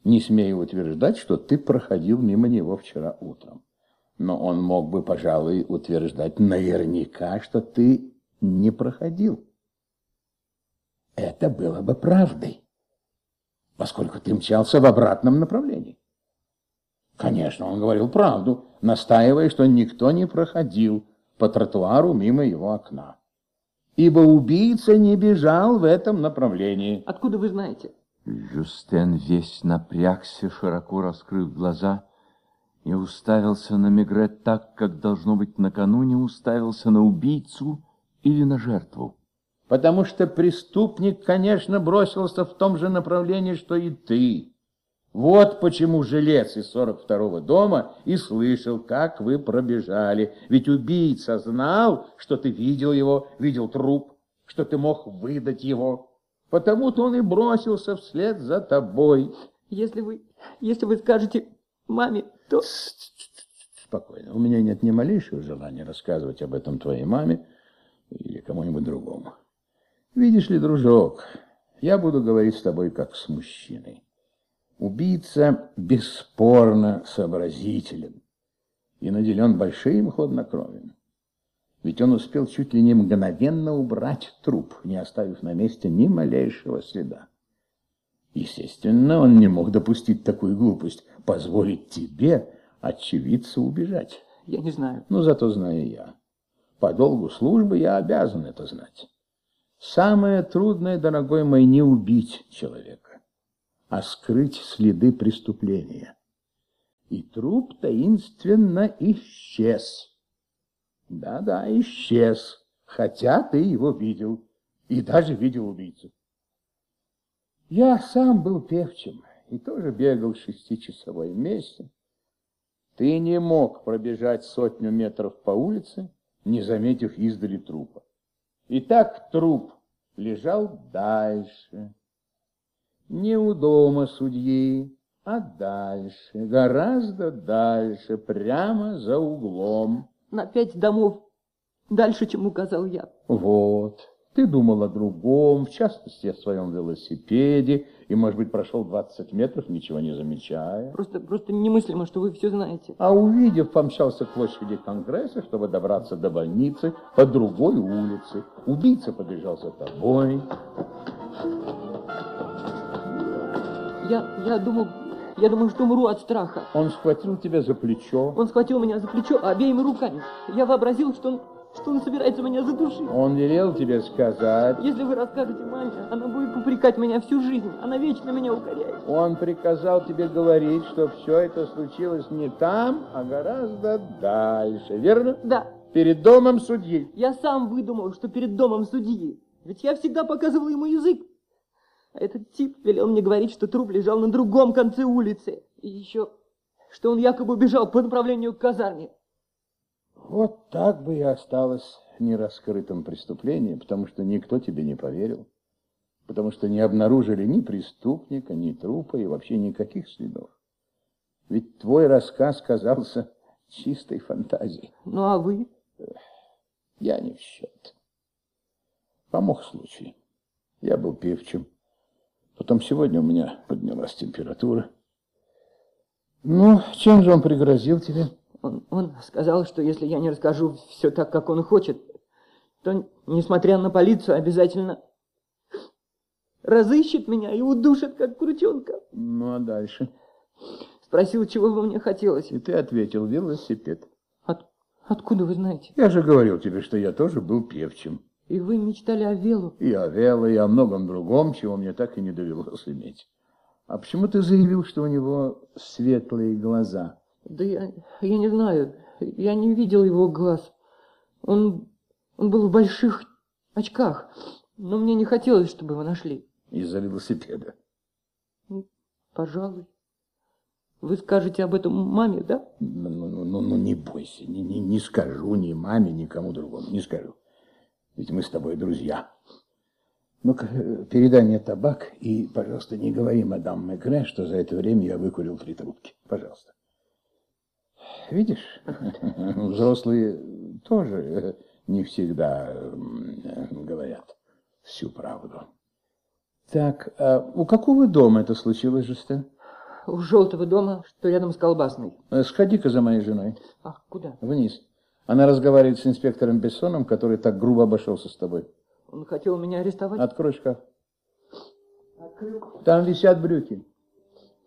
Не смею утверждать, что ты проходил мимо него вчера утром. Но он мог бы, пожалуй, утверждать наверняка, что ты не проходил. Это было бы правдой, поскольку ты мчался в обратном направлении. Конечно, он говорил правду, настаивая, что никто не проходил по тротуару мимо его окна. Ибо убийца не бежал в этом направлении. Откуда вы знаете? Жюстен весь напрягся, широко раскрыв глаза, и уставился на Мегре так, как, должно быть, накануне уставился на убийцу или на жертву. Потому что преступник, конечно, бросился в том же направлении, что и ты. Вот почему жилец из 42-го дома и слышал, как вы пробежали. Ведь убийца знал, что ты видел его, видел труп, что ты мог выдать его. Потому-то он и бросился вслед за тобой. Если вы, если вы скажете маме, то... Спокойно. У меня нет ни малейшего желания рассказывать об этом твоей маме или кому-нибудь другому. Видишь ли, дружок, я буду говорить с тобой как с мужчиной. Убийца бесспорно сообразителен и наделен большим хладнокровием. Ведь он успел чуть ли не мгновенно убрать труп, не оставив на месте ни малейшего следа. Естественно, он не мог допустить такую глупость, позволить тебе, очевидцу, убежать. Я не знаю. Но зато знаю я. По долгу службы я обязан это знать. Самое трудное, дорогой мой, не убить человека а скрыть следы преступления. И труп таинственно исчез. Да-да, исчез, хотя ты его видел, и даже видел убийцу. Я сам был певчим и тоже бегал шестичасовой вместе. Ты не мог пробежать сотню метров по улице, не заметив издали трупа. И так труп лежал дальше, не у дома судьи, а дальше, гораздо дальше, прямо за углом. На пять домов дальше, чем указал я. Вот, Ты думал о другом, в частности, о своем велосипеде, и, может быть, прошел 20 метров, ничего не замечая. Просто, просто немыслимо, что вы все знаете. А увидев, помчался к площади Конгресса, чтобы добраться до больницы по другой улице. Убийца побежал за тобой. Я, я думал, я думал, что умру от страха. Он схватил тебя за плечо. Он схватил меня за плечо обеими руками. Я вообразил, что он, что он собирается меня задушить. Он велел тебе сказать. Если вы расскажете маме, она будет упрекать меня всю жизнь. Она вечно меня укоряет. Он приказал тебе говорить, что все это случилось не там, а гораздо дальше, верно? Да. Перед домом судьи. Я сам выдумал, что перед домом судьи. Ведь я всегда показывал ему язык. Этот тип велел мне говорить, что труп лежал на другом конце улицы. И еще, что он якобы бежал по направлению к казарме. Вот так бы и осталось нераскрытым преступлением, потому что никто тебе не поверил. Потому что не обнаружили ни преступника, ни трупа и вообще никаких следов. Ведь твой рассказ казался чистой фантазией. Ну а вы? Я не в счет. Помог случай. Я был певчим. Потом сегодня у меня поднялась температура. Ну, чем же он пригрозил тебе? Он, он сказал, что если я не расскажу все так, как он хочет, то, несмотря на полицию, обязательно разыщет меня и удушит, как крутенка. Ну, а дальше? Спросил, чего бы мне хотелось. И ты ответил, велосипед. От, откуда вы знаете? Я же говорил тебе, что я тоже был певчим. И вы мечтали о Велу? И о Велу, и о многом другом, чего мне так и не довелось иметь. А почему ты заявил, что у него светлые глаза? Да я, я не знаю. Я не видел его глаз. Он, он был в больших очках. Но мне не хотелось, чтобы его нашли. Из-за велосипеда? Пожалуй. Вы скажете об этом маме, да? Ну, ну, ну, ну не бойся. Не, не, не скажу ни маме, ни кому другому. Не скажу. Ведь мы с тобой друзья. Ну-ка, передай мне табак и, пожалуйста, не говори мадам Мегре, что за это время я выкурил три трубки. Пожалуйста. Видишь, взрослые тоже не всегда говорят всю правду. Так, а у какого дома это случилось, Жустен? У желтого дома, что рядом с колбасной. Сходи-ка за моей женой. А, куда? Вниз. Она разговаривает с инспектором Бессоном, который так грубо обошелся с тобой. Он хотел меня арестовать? Открой шкаф. Открыл. Там висят брюки.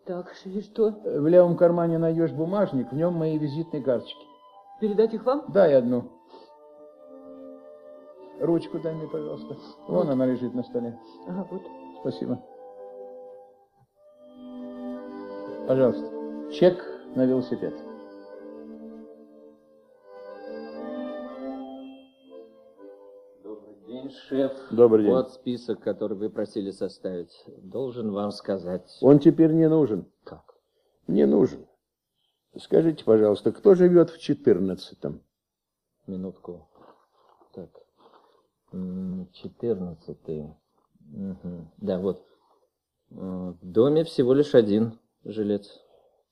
Так, и что? В левом кармане найдешь бумажник, в нем мои визитные карточки. Передать их вам? Дай одну. Ручку дай мне, пожалуйста. Вон она лежит на столе. Ага, вот. Спасибо. Пожалуйста, чек на велосипед. Шеф. Добрый день. Вот список, который вы просили составить. Должен вам сказать. Он теперь не нужен. Как? Не нужен. Скажите, пожалуйста, кто живет в четырнадцатом? Минутку. Так. Четырнадцатый. Угу. Да, вот. В доме всего лишь один жилец.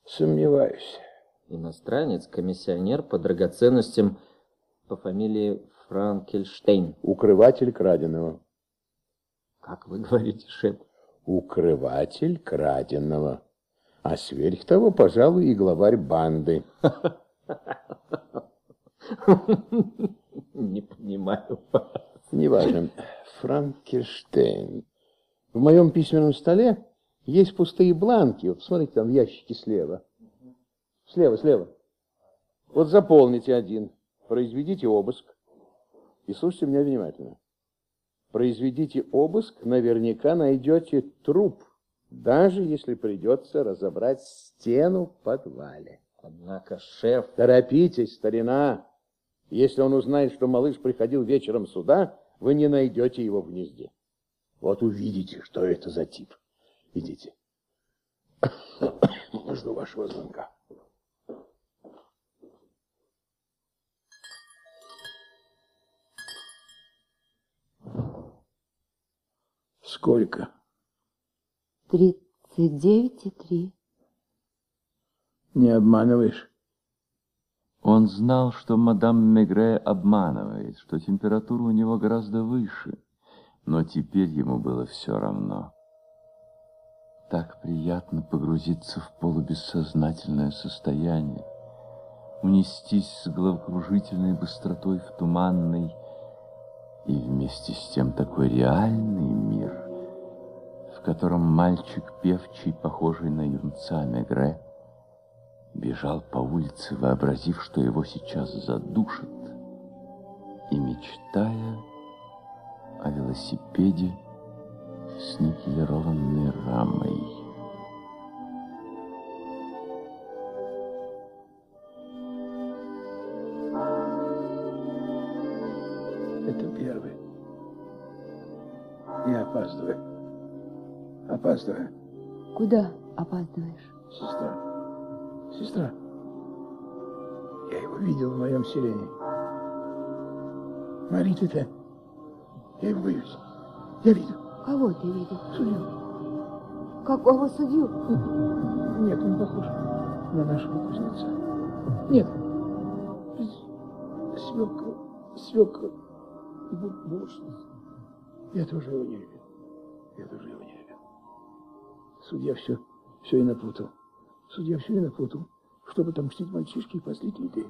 Сомневаюсь. Иностранец, комиссионер по драгоценностям по фамилии Франкельштейн. Укрыватель краденого. Как вы говорите, шеф? Укрыватель краденого. А сверх того, пожалуй, и главарь банды. Не понимаю. Неважно. Франкельштейн. В моем письменном столе есть пустые бланки. Вот посмотрите, там в ящике слева. Слева, слева. Вот заполните один. Произведите обыск. И слушайте меня внимательно. Произведите обыск, наверняка найдете труп, даже если придется разобрать стену в подвале. Однако, шеф... Торопитесь, старина. Если он узнает, что малыш приходил вечером сюда, вы не найдете его в гнезде. Вот увидите, что это за тип. Идите. Жду вашего звонка. Сколько? Тридцать девять и три. Не обманываешь? Он знал, что мадам Мегре обманывает, что температура у него гораздо выше, Но теперь ему было все равно. Так приятно погрузиться в полубессознательное состояние, унестись с головокружительной быстротой в туманный и вместе с тем такой реальный мир, в котором мальчик певчий, похожий на юнца Мегре, бежал по улице, вообразив, что его сейчас задушат, и мечтая о велосипеде с никелированной рамой. Опаздываю. Опаздываю. Куда опаздываешь? Сестра. Сестра. Я его видел в моем селении. Мари Тете. Я его боюсь. Я видел. Кого ты видел? Судью. Какого судью? Нет, он похож на нашего кузнеца. Нет. Свекра. Свекра. Буршин. Я тоже его не любил. Я тоже его не любил. Судья все, все и напутал. Судья все и напутал, чтобы отомстить мальчишке и позлить людей.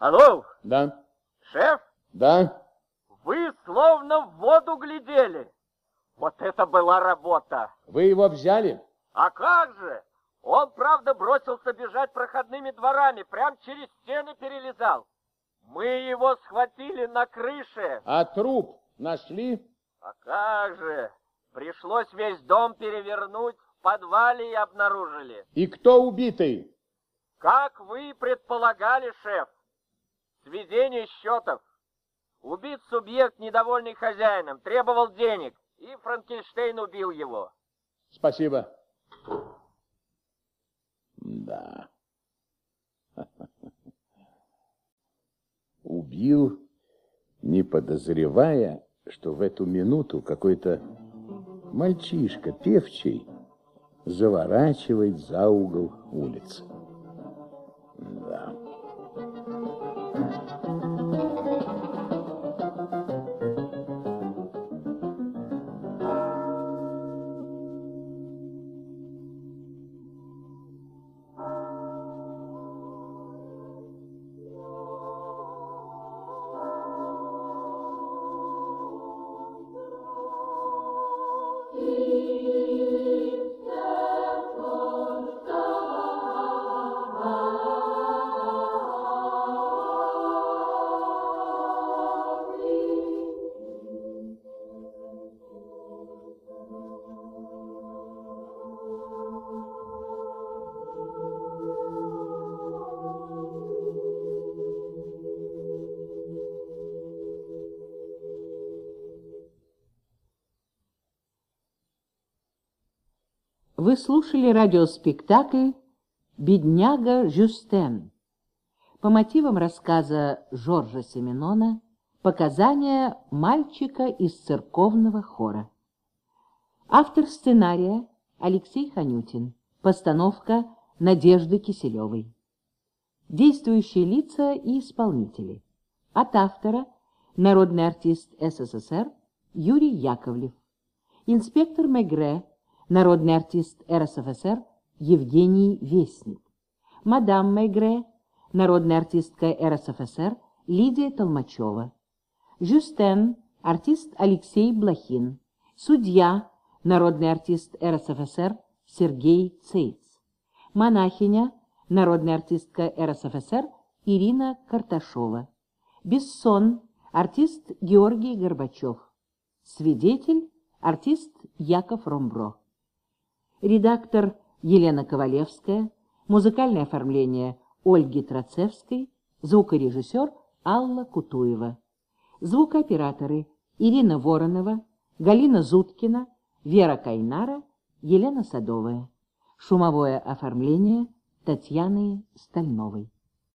Алло, Да, шеф, да. Словно в воду глядели. Вот это была работа. Вы его взяли? А как же? Он, правда, бросился бежать проходными дворами, прям через стены перелезал. Мы его схватили на крыше. А труп нашли? А как же? Пришлось весь дом перевернуть, в подвале и обнаружили. И кто убитый? Как вы предполагали, шеф? Сведение счетов. Убит субъект, недовольный хозяином, требовал денег, и Франкенштейн убил его. Спасибо. Да. Убил, не подозревая, что в эту минуту какой-то мальчишка, певчий, заворачивает за угол улицы. Да. Вы слушали радиоспектакль «Бедняга Жюстен» по мотивам рассказа Жоржа Семенона «Показания мальчика из церковного хора». Автор сценария Алексей Ханютин. Постановка Надежды Киселевой. Действующие лица и исполнители. От автора народный артист СССР Юрий Яковлев. Инспектор Мегре народный артист РСФСР Евгений Вестник, мадам Мегре, народная артистка РСФСР Лидия Толмачева, Жюстен, артист Алексей Блохин, судья, народный артист РСФСР Сергей Цейц, монахиня, народная артистка РСФСР Ирина Карташова, Бессон, артист Георгий Горбачев, свидетель, артист Яков Ромбро редактор Елена Ковалевская, музыкальное оформление Ольги Троцевской, звукорежиссер Алла Кутуева, звукооператоры Ирина Воронова, Галина Зуткина, Вера Кайнара, Елена Садовая, шумовое оформление Татьяны Стальновой.